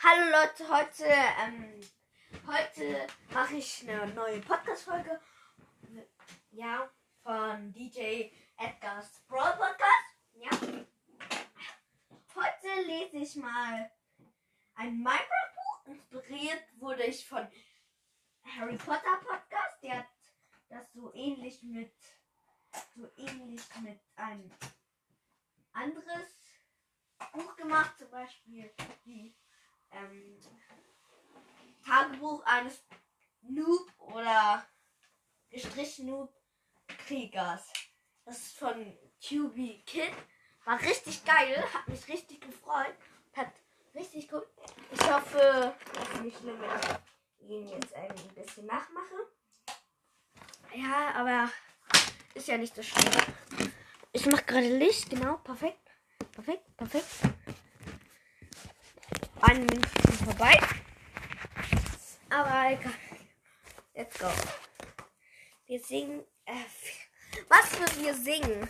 Hallo Leute, heute, ähm, heute mache ich eine neue Podcast-Folge. Ja, von DJ Edgar's Brawl Podcast. Ja. Heute lese ich mal ein Minecraft-Buch. Inspiriert wurde ich von Harry Potter Podcast. Der hat das so ähnlich mit, so ähnlich mit einem anderes Buch gemacht, zum Beispiel wie ähm, Tagebuch eines Noob oder gestrichen Noob Kriegers. Das ist von QB Kid. War richtig geil, hat mich richtig gefreut. Hat richtig gut. Ich hoffe, dass es nicht schlimm wenn ich ihn jetzt ein bisschen nachmache. Ja, aber ist ja nicht so schlimm. Ich mache gerade Licht, genau, perfekt. Perfekt, perfekt. Eine Minute schon vorbei. Aber egal. Let's go. Wir singen. Äh, was wir wir singen?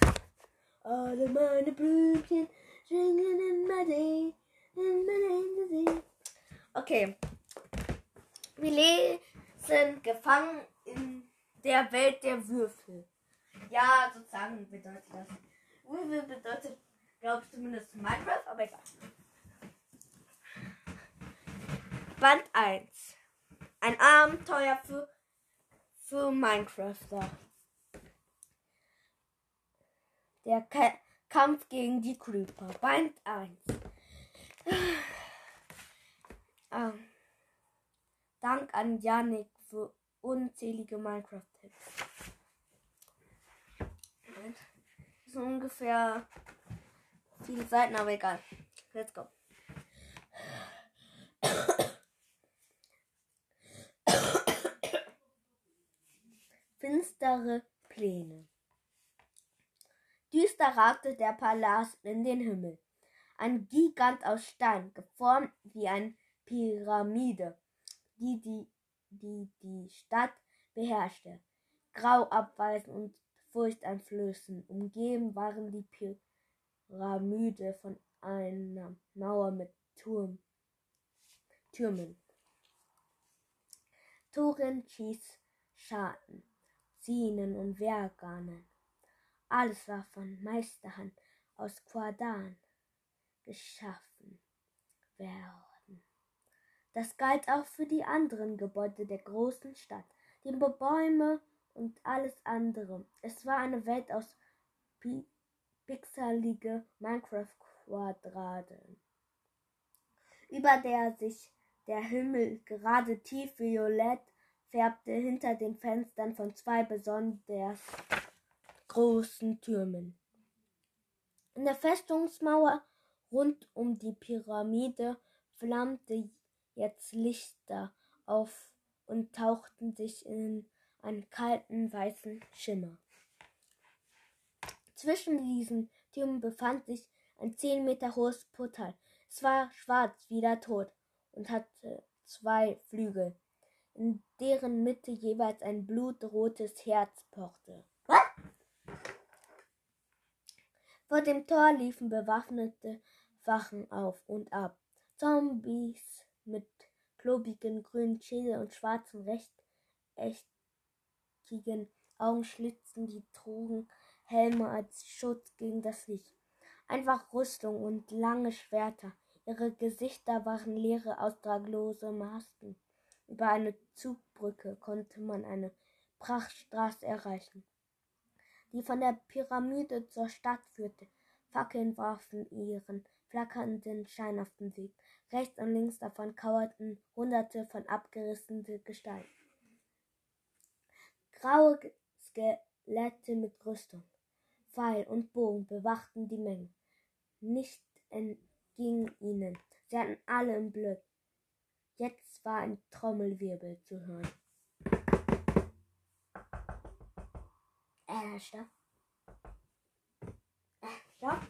Alle meine Blümchen singen in mein See, in mein See. Okay. Wir lesen Gefangen in der Welt der Würfel. Ja, sozusagen bedeutet das. Würfel bedeutet, glaube ich, zumindest Minecraft, aber egal. Band 1. Ein Abenteuer für, für Minecrafter. Der Ka Kampf gegen die Creeper. Band 1. Ähm, Dank an Yannick für unzählige Minecraft-Tipps. So ungefähr viele Seiten, aber egal. Let's go. Finstere Pläne. Düster ragte der Palast in den Himmel. Ein Gigant aus Stein, geformt wie eine Pyramide, die die, die, die Stadt beherrschte. Grau abweisend und furchteinflößend umgeben waren die Pyramide von einer Mauer mit Turm, Türmen. Toren, Schieß, Schaden, Zienen und Wehrgarnen. Alles war von Meisterhand aus Quadan geschaffen werden. Das galt auch für die anderen Gebäude der großen Stadt, die Bäume und alles andere. Es war eine Welt aus pi pixelige Minecraft-Quadraten, über der sich der Himmel gerade tief violett färbte hinter den Fenstern von zwei besonders großen Türmen. In der Festungsmauer rund um die Pyramide flammte jetzt Lichter auf und tauchten sich in einen kalten weißen Schimmer. Zwischen diesen Türmen befand sich ein zehn Meter hohes Portal. Es war schwarz wie der Tod und hatte zwei Flügel, in deren Mitte jeweils ein blutrotes Herz pochte. Vor dem Tor liefen bewaffnete Wachen auf und ab. Zombies mit klobigen grünen Schädel und schwarzen rechteckigen Augenschlitzen, die trugen Helme als Schutz gegen das Licht. Einfach Rüstung und lange Schwerter. Ihre Gesichter waren leere, austraglose Masken. Über eine Zugbrücke konnte man eine Prachtstraße erreichen, die von der Pyramide zur Stadt führte. Fackeln warfen ihren flackernden Schein auf den Weg. Rechts und links davon kauerten hunderte von abgerissenen Gestalten. Graue Skelette mit Rüstung, Pfeil und Bogen bewachten die Menge. Nicht entging ihnen. Sie hatten alle im Blick. Jetzt war ein Trommelwirbel zu hören. Äh, stopp. Äh, stopp.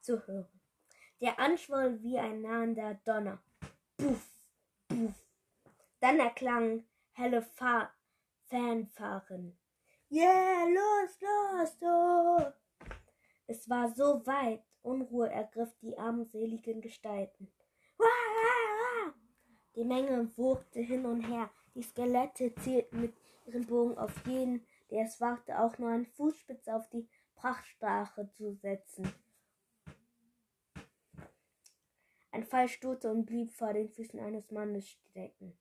Zu hören. Der anschwoll wie ein nahender Donner. Puff, puff. Dann erklangen helle Fa Fanfaren Yeah, los, los, so. Es war so weit, Unruhe ergriff die armseligen Gestalten. Die Menge wogte hin und her. Die Skelette zielten mit ihren Bogen auf jeden, der es wagte, auch nur einen Fußspitz auf die Prachtstrache zu setzen. Ein Pfeil stoßte und blieb vor den Füßen eines Mannes stecken.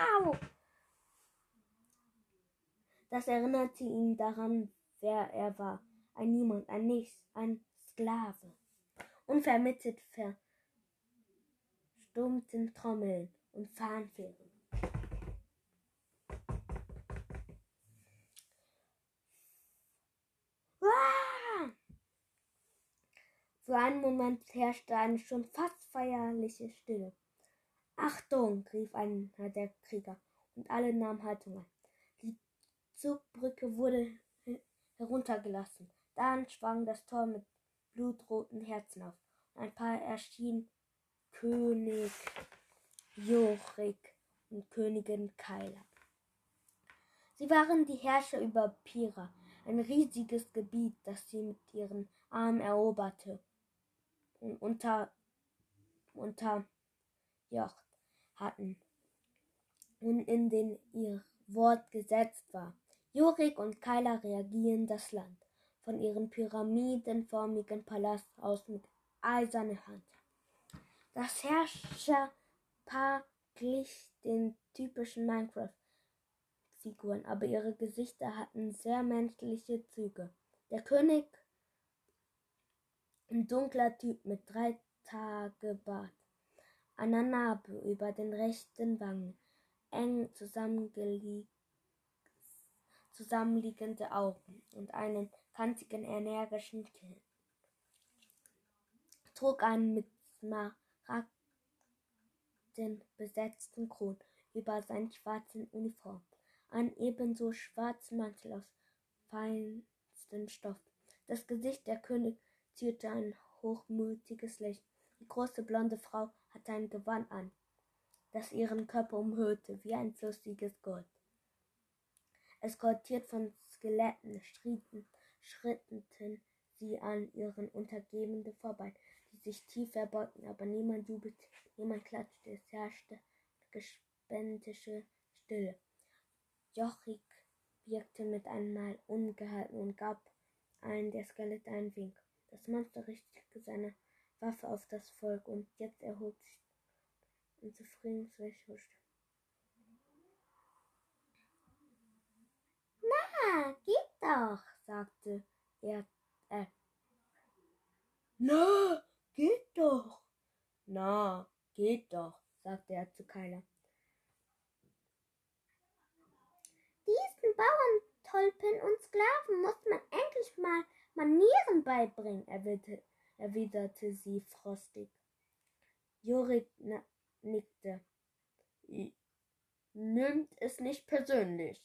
Au! Das erinnerte ihn daran, wer er war. Ein Niemand, ein Nichts, ein Sklave. Unvermittelt verstummten Trommeln und Fanfähren. Für einen Moment herrschte eine schon fast feierliche Stille. Achtung, rief einer der Krieger, und alle nahmen Haltung ein. Die Zugbrücke wurde heruntergelassen. Dann schwang das Tor mit blutroten Herzen auf. Und ein paar erschienen König Jorik und Königin Kaila. Sie waren die Herrscher über Pira, ein riesiges Gebiet, das sie mit ihren Armen eroberte und unter, unter Jocht hatten und in den ihr Wort gesetzt war. Jorik und Kaila reagieren das Land von ihrem pyramidenförmigen Palast aus mit eiserner Hand. Das Herrscherpaar glich den typischen Minecraft-Figuren, aber ihre Gesichter hatten sehr menschliche Züge. Der König ein dunkler Typ mit drei Tage Bart, einer Narbe über den rechten Wangen, eng zusammenliegende Augen und einen kantigen, energischen Kinn. Trug einen mit Smaragden besetzten Kron über seinen schwarzen Uniform, einen ebenso schwarzen Mantel aus feinstem Stoff. Das Gesicht der König zierte ein hochmütiges Lächeln. Die große blonde Frau hatte ein Gewand an, das ihren Körper umhüllte wie ein flüssiges Gold. Eskortiert von Skeletten schritten, schritteten sie an ihren Untergebenen vorbei, die sich tief verbeugten, aber niemand jubelte, niemand klatschte, es herrschte gespenstische Stille. Jochik wirkte mit einmal ungehalten und gab allen der Skelette einen Wink. Das Monster richtete seine Waffe auf das Volk und jetzt erhob sich zufriedenes Lächeln. Na, geht doch, sagte er. Äh. Na, geht doch. Na, geht doch, sagte er zu Keiner. Diesen Bauerntolpen und Sklaven muss man endlich mal Manieren beibringen, erwiderte sie frostig. Jorik nickte. Nimmt es nicht persönlich.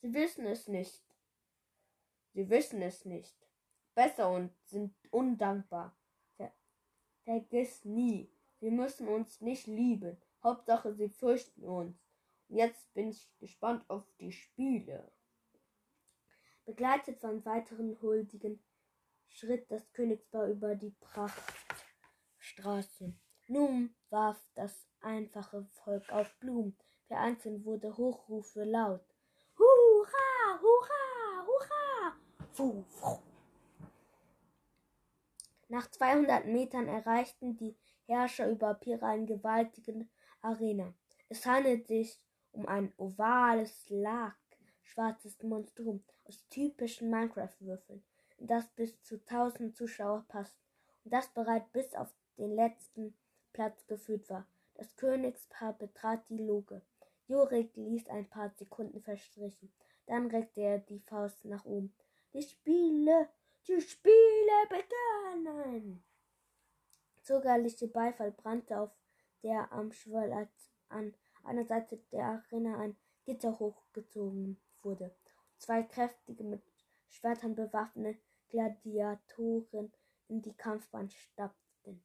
Sie wissen es nicht. Sie wissen es nicht. Besser und sind undankbar. Ver Vergiss nie, sie müssen uns nicht lieben. Hauptsache, sie fürchten uns. Und jetzt bin ich gespannt auf die Spiele. Begleitet von weiteren Huldigen schritt das Königspaar über die Prachtstraße. Nun warf das einfache Volk auf Blumen. Vereinzelt wurde Hochrufe laut. Hurra, hurra, hurra! Fuh, fuh. Nach 200 Metern erreichten die Herrscher über Pira eine gewaltige Arena. Es handelt sich um ein ovales Lag schwarzes Monstrum aus typischen Minecraft-Würfeln, in das bis zu tausend Zuschauer passten und das bereits bis auf den letzten Platz gefüllt war. Das Königspaar betrat die Loge. Jorik ließ ein paar Sekunden verstrichen. Dann reckte er die Faust nach oben. Die Spiele, die Spiele begannen. Zögerliche Beifall brannte auf der am Schwall, an einer Seite der Arena ein Gitter hochgezogen wurde. Zwei kräftige, mit Schwertern bewaffnete Gladiatoren in die Kampfbahn stapften.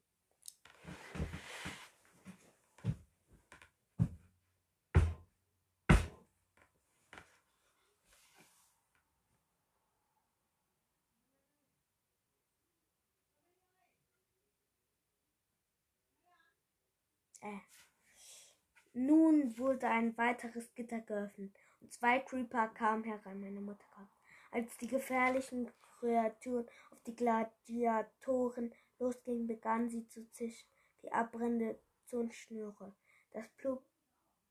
Äh. Nun wurde ein weiteres Gitter geöffnet und zwei Creeper kamen herein. Meine Mutter kam. Als die gefährlichen Kreaturen auf die Gladiatoren losgingen, begannen sie zu zischen, die abbrennende Zündschnüre. Das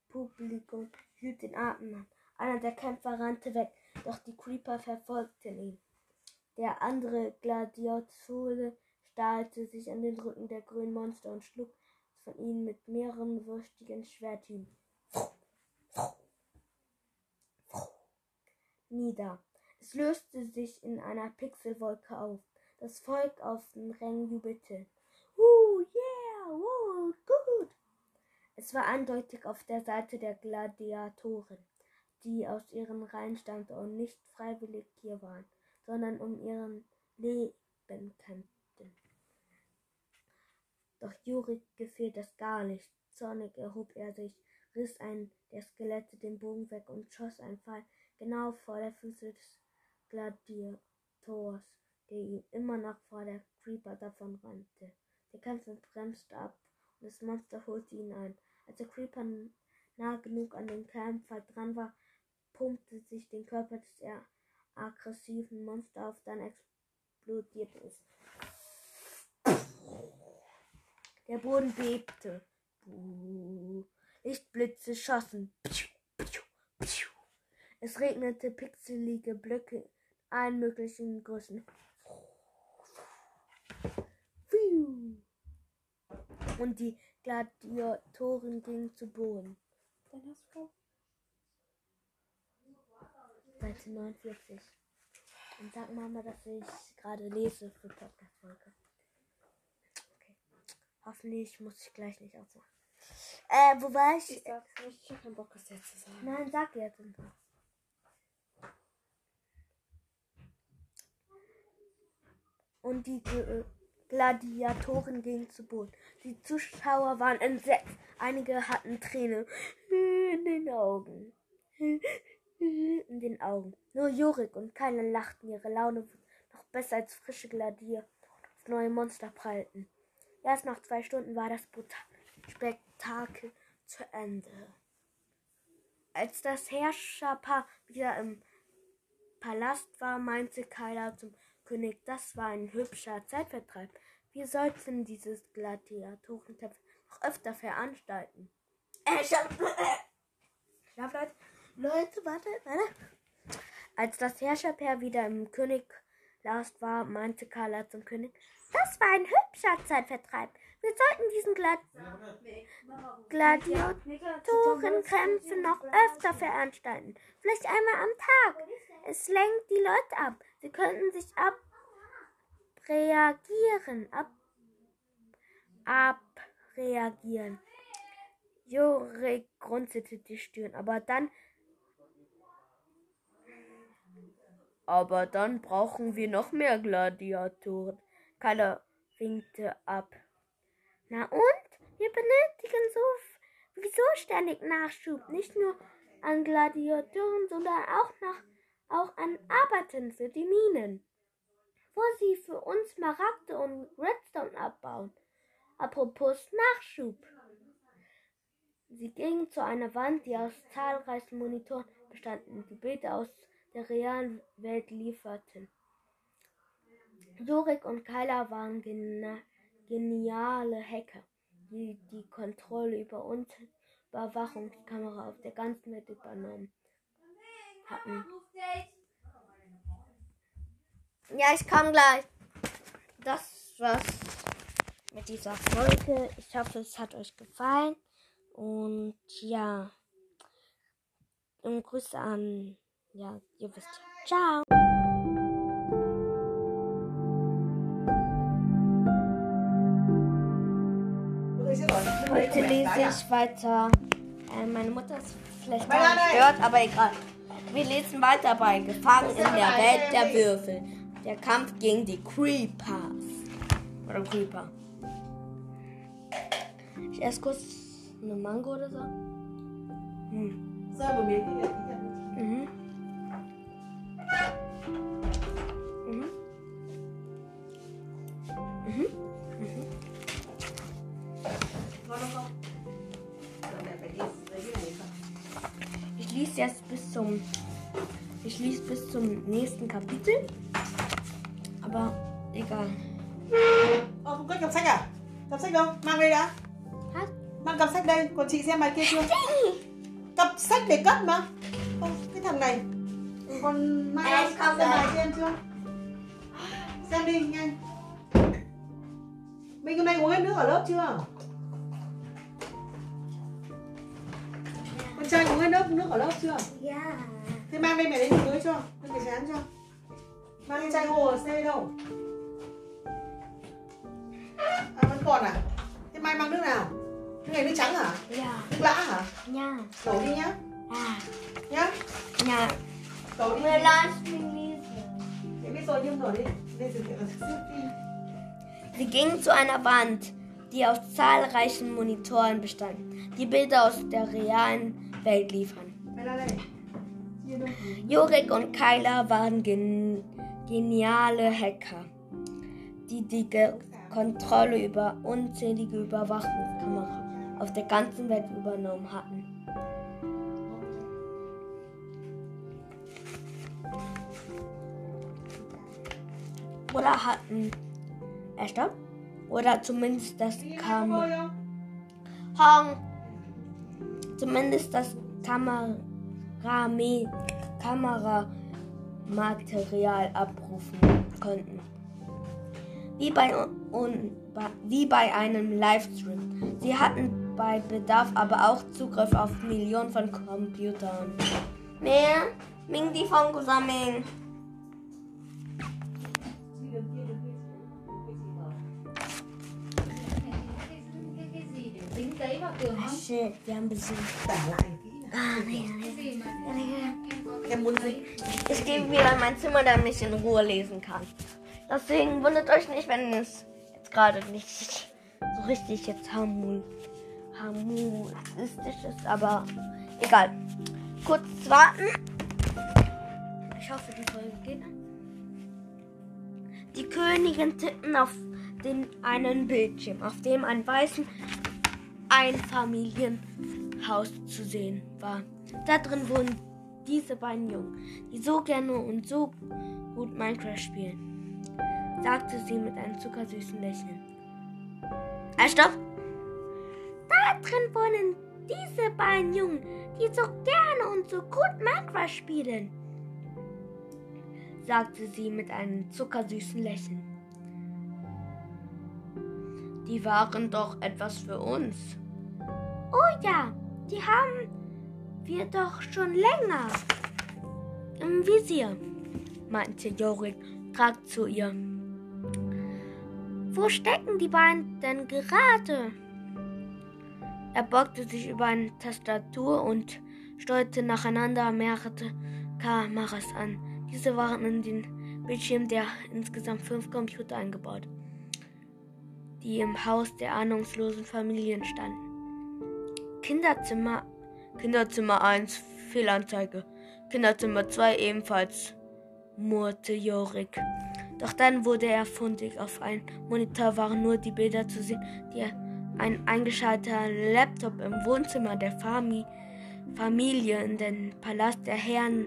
Publikum hielt den Atem an. Einer der Kämpfer rannte weg, doch die Creeper verfolgten ihn. Der andere Gladiatore stahlte sich an den Rücken der grünen Monster und schlug von ihnen mit mehreren würstigen Schwerthieben nieder. Es löste sich in einer Pixelwolke auf. Das Volk auf den Rängen jubelte. Uh, yeah, uh, gut. Es war eindeutig auf der Seite der Gladiatoren, die aus ihren Reihen stammten und nicht freiwillig hier waren, sondern um ihren Leben kämpften. Doch Jurik gefiel das gar nicht. Zornig erhob er sich, riss ein der Skelette den Bogen weg und schoss einen Pfeil genau vor der Füße des Gladiators, der ihm immer noch vor der Creeper davon rannte. Der Kämpfer bremste ab und das Monster holte ihn ein. Als der Creeper nah genug an den Kämpfer dran war, pumpte sich den Körper des aggressiven Monsters auf, dann explodierte es. Der Boden bebte. Lichtblitze schossen. Es regnete pixelige Blöcke allen möglichen Größen. Und die Gladiatoren gingen zu Boden. Dann hast du Seite 49. Und sag Mama, dass ich gerade lese für Podcast-Folge. Okay. Hoffentlich muss ich gleich nicht ausmachen. Äh, wo war ich? Ich sag's nicht, ich hab keinen Bock, das jetzt zu sagen. Nein, sag jetzt einfach. Und die Gl- Gladiatoren gingen zu Boden. Die Zuschauer waren entsetzt. Einige hatten Tränen in den Augen. In den Augen. Nur Jorik und Keiner lachten. Ihre Laune noch besser als frische Gladiatoren auf neue Monster prallten. Erst nach zwei Stunden war das Spektakel zu Ende. Als das Herrscherpaar wieder im Palast war, meinte Kyla zum König, das war ein hübscher Zeitvertreib. Wir sollten dieses Gladiatorentreffen noch öfter veranstalten. Äh, Schlaf, Schlaf, Leute. Leute, warte, warte. Als das Herrscherpaar wieder im Königlast war, meinte Carla zum König, das war ein hübscher Zeitvertreib. Wir sollten diesen Glad Gladiatorenkämpfe noch öfter veranstalten. Vielleicht einmal am Tag. Es lenkt die Leute ab. Sie könnten sich abreagieren. Ab, abreagieren. Jorik grunzelte die Stirn, aber dann. Aber dann brauchen wir noch mehr Gladiatoren. Keiner winkte ab. Na und? Wir benötigen so wieso ständig Nachschub. Nicht nur an Gladiatoren, sondern auch nach auch an Arbeitern für die Minen, wo sie für uns Smaragde und Redstone abbauen. Apropos Nachschub. Sie gingen zu einer Wand, die aus zahlreichen Monitoren bestanden, die Bilder aus der realen Welt lieferten. Jorik und Kyla waren geniale Hacker, die die Kontrolle über uns Überwachungskamera auf der ganzen Welt übernommen hatten. Ja, ich komme gleich. Das war's mit dieser Folge. Ich hoffe, es hat euch gefallen. Und ja. Und Grüße an. Ja, ihr wisst ja. Ciao. Heute lese ich weiter. Äh, meine Mutter ist vielleicht gehört, aber egal. Wir lesen weiter bei Gefangen in der Welt der Würfel. Der Kampf gegen die Creepers. Oder Creeper. Ich esse kurz eine Mango oder so. Hm. Mir hier, hier. Mhm. Mhm. Mhm. War lese jetzt bis zum. Ich lese bis zum nächsten Kapitel. Aber egal. Ờ, không có cặp sách à? Cặp sách đâu? Mang đây đã. Hả? Mang cặp sách đây, còn chị xem bài kia chưa? Cặp sách để cất mà. Không, cái thằng này. Còn mang Em xem bài kia em chưa? Xem đi, nhanh. Mình hôm nay uống hết nước ở lớp chưa? Trai uống hết nước nước ở lớp chưa? Ja. Thế mang đây mẹ lấy dưới cho, lên cái chán cho. Mang cái chai hồ ở xe đâu? À vẫn còn à? Thế mai mang nước nào? Nước này nước trắng hả? Ja, Nước lã hả? ja, Đổ đi nhá. ah, Nhá. ja. Đổ đi. Mir lass mich lesen. Thế biết rồi nhưng đổ đi. Lên đi. Sie ging zu einer Wand, die aus zahlreichen Monitoren bestand, die Bilder aus der realen Welt liefern. Jorik und Kyla waren gen geniale Hacker, die die Ge Kontrolle über unzählige Überwachungskameras auf der ganzen Welt übernommen hatten. Oder hatten. Äh, stopp. Oder zumindest das Kam? Hong. Zumindest das Kameramaterial abrufen konnten. Wie bei, un, wie bei einem Livestream. Sie hatten bei Bedarf aber auch Zugriff auf Millionen von Computern. Mehr? Ming die von Kusaming. Không? Shit, wir haben besucht. Tả lại kỹ nào. Gì em, em Em gì? Ich gehe wieder in mein Zimmer, damit ich in Ruhe lesen kann. Deswegen wundert euch nicht, wenn es jetzt gerade nicht so richtig jetzt harmon harmonistisch ist, aber egal. Kurz warten. Ich hoffe, die Folge geht. Die Königin tippten auf den einen Bildschirm, auf dem ein weißen Einfamilienhaus zu sehen war. Da drin wohnen diese beiden Jungen, die so gerne und so gut Minecraft spielen, sagte sie mit einem zuckersüßen Lächeln. Äh, stopp! Da drin wohnen diese beiden Jungen, die so gerne und so gut Minecraft spielen, sagte sie mit einem zuckersüßen Lächeln. Die waren doch etwas für uns. Oh ja, die haben wir doch schon länger im Visier, meinte Jorik, trat zu ihr. Wo stecken die beiden denn gerade? Er beugte sich über eine Tastatur und steuerte nacheinander mehrere Kameras an. Diese waren in den Bildschirm der insgesamt fünf Computer eingebaut, die im Haus der ahnungslosen Familien standen. Kinderzimmer Kinderzimmer 1, Fehlanzeige. Kinderzimmer 2 ebenfalls, murrte Jorik. Doch dann wurde er fundig. Auf einem Monitor waren nur die Bilder zu sehen, die ein eingeschalteter Laptop im Wohnzimmer der Fami Familie in den Palast der Herren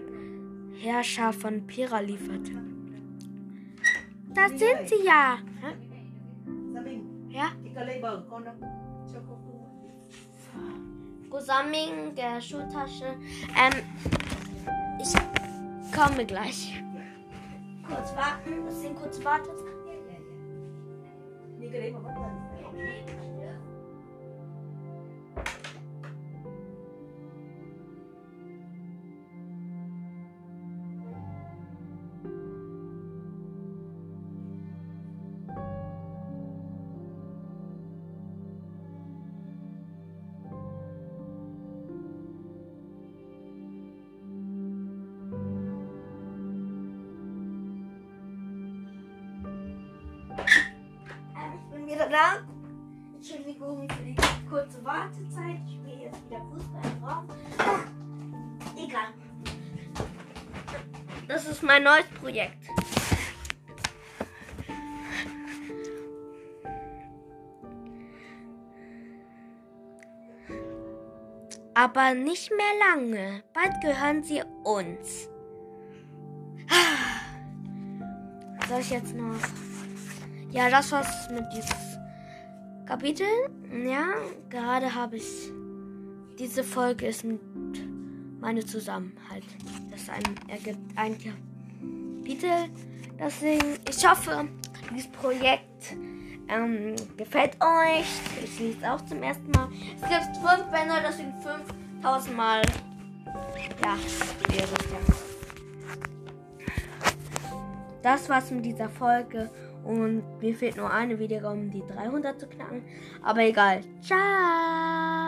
Herrscher von Pira lieferte. Da sind sie ja! Ja? con đâu? Cho cô cô. Gusaming der Schultasche. Ähm, ich komme gleich. Kurz warten, sind kurz wartet. Những cái đấy da. Entschuldigung für die kurze Wartezeit. Ich spiele jetzt wieder Fußball im Raum. Egal. Das ist mein neues Projekt. aber nicht mehr lange. Bald gehören sie uns. Soll ich jetzt noch? Ja, das war's mit dieses Kapitel. Ja, gerade habe ich. Diese Folge ist mit meine Zusammenhalt. Das ein, ergibt ein Kapitel. Deswegen, ich hoffe, dieses Projekt ähm, gefällt euch. Ich lese es auch zum ersten Mal. Es gibt fünf Bände, deswegen 5000 Mal. Ja, ihr wisst ja. Das war's mit dieser Folge. Und mir fehlt nur eine Wiedergabe, die 300 zu knacken. Aber egal. Ciao.